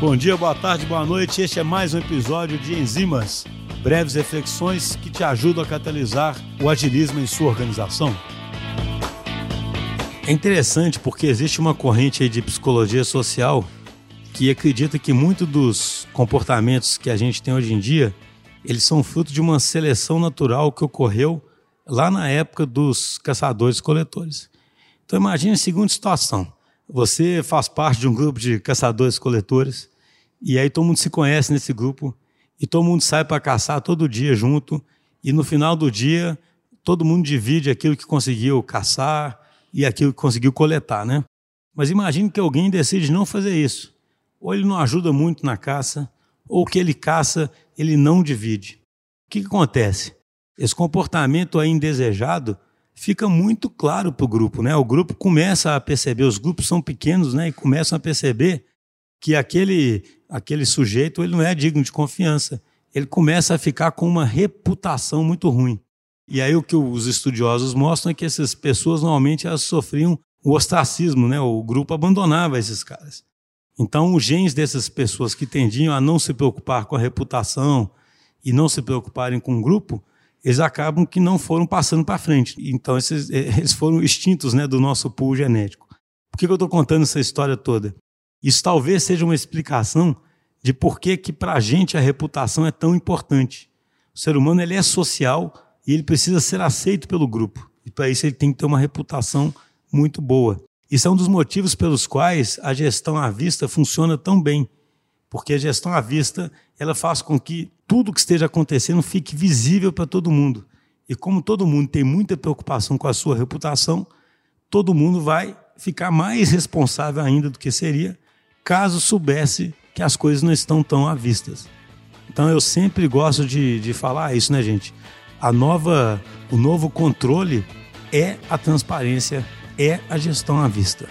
Bom dia, boa tarde, boa noite. Este é mais um episódio de Enzimas, breves reflexões que te ajudam a catalisar o agilismo em sua organização. É interessante porque existe uma corrente de psicologia social que acredita que muitos dos comportamentos que a gente tem hoje em dia, eles são fruto de uma seleção natural que ocorreu lá na época dos caçadores-coletores. Então imagine a seguinte situação. Você faz parte de um grupo de caçadores-coletores e aí todo mundo se conhece nesse grupo e todo mundo sai para caçar todo dia junto e no final do dia todo mundo divide aquilo que conseguiu caçar e aquilo que conseguiu coletar, né? Mas imagine que alguém decide não fazer isso. Ou ele não ajuda muito na caça, ou o que ele caça, ele não divide. O que, que acontece? Esse comportamento aí indesejado fica muito claro para o grupo, né? O grupo começa a perceber, os grupos são pequenos, né? E começam a perceber que aquele aquele sujeito ele não é digno de confiança. Ele começa a ficar com uma reputação muito ruim. E aí o que os estudiosos mostram é que essas pessoas normalmente elas sofriam o ostracismo, né? O grupo abandonava esses caras. Então, os genes dessas pessoas que tendiam a não se preocupar com a reputação e não se preocuparem com o grupo, eles acabam que não foram passando para frente. Então, esses, eh, eles foram extintos né, do nosso pool genético. Por que eu estou contando essa história toda? Isso talvez seja uma explicação de por que, que para a gente a reputação é tão importante. O ser humano ele é social e ele precisa ser aceito pelo grupo. E para isso ele tem que ter uma reputação muito boa. Isso é um dos motivos pelos quais a gestão à vista funciona tão bem. Porque a gestão à vista ela faz com que tudo que esteja acontecendo fique visível para todo mundo. E como todo mundo tem muita preocupação com a sua reputação, todo mundo vai ficar mais responsável ainda do que seria caso soubesse que as coisas não estão tão à vista. Então eu sempre gosto de, de falar isso, né, gente? A nova, o novo controle é a transparência, é a gestão à vista.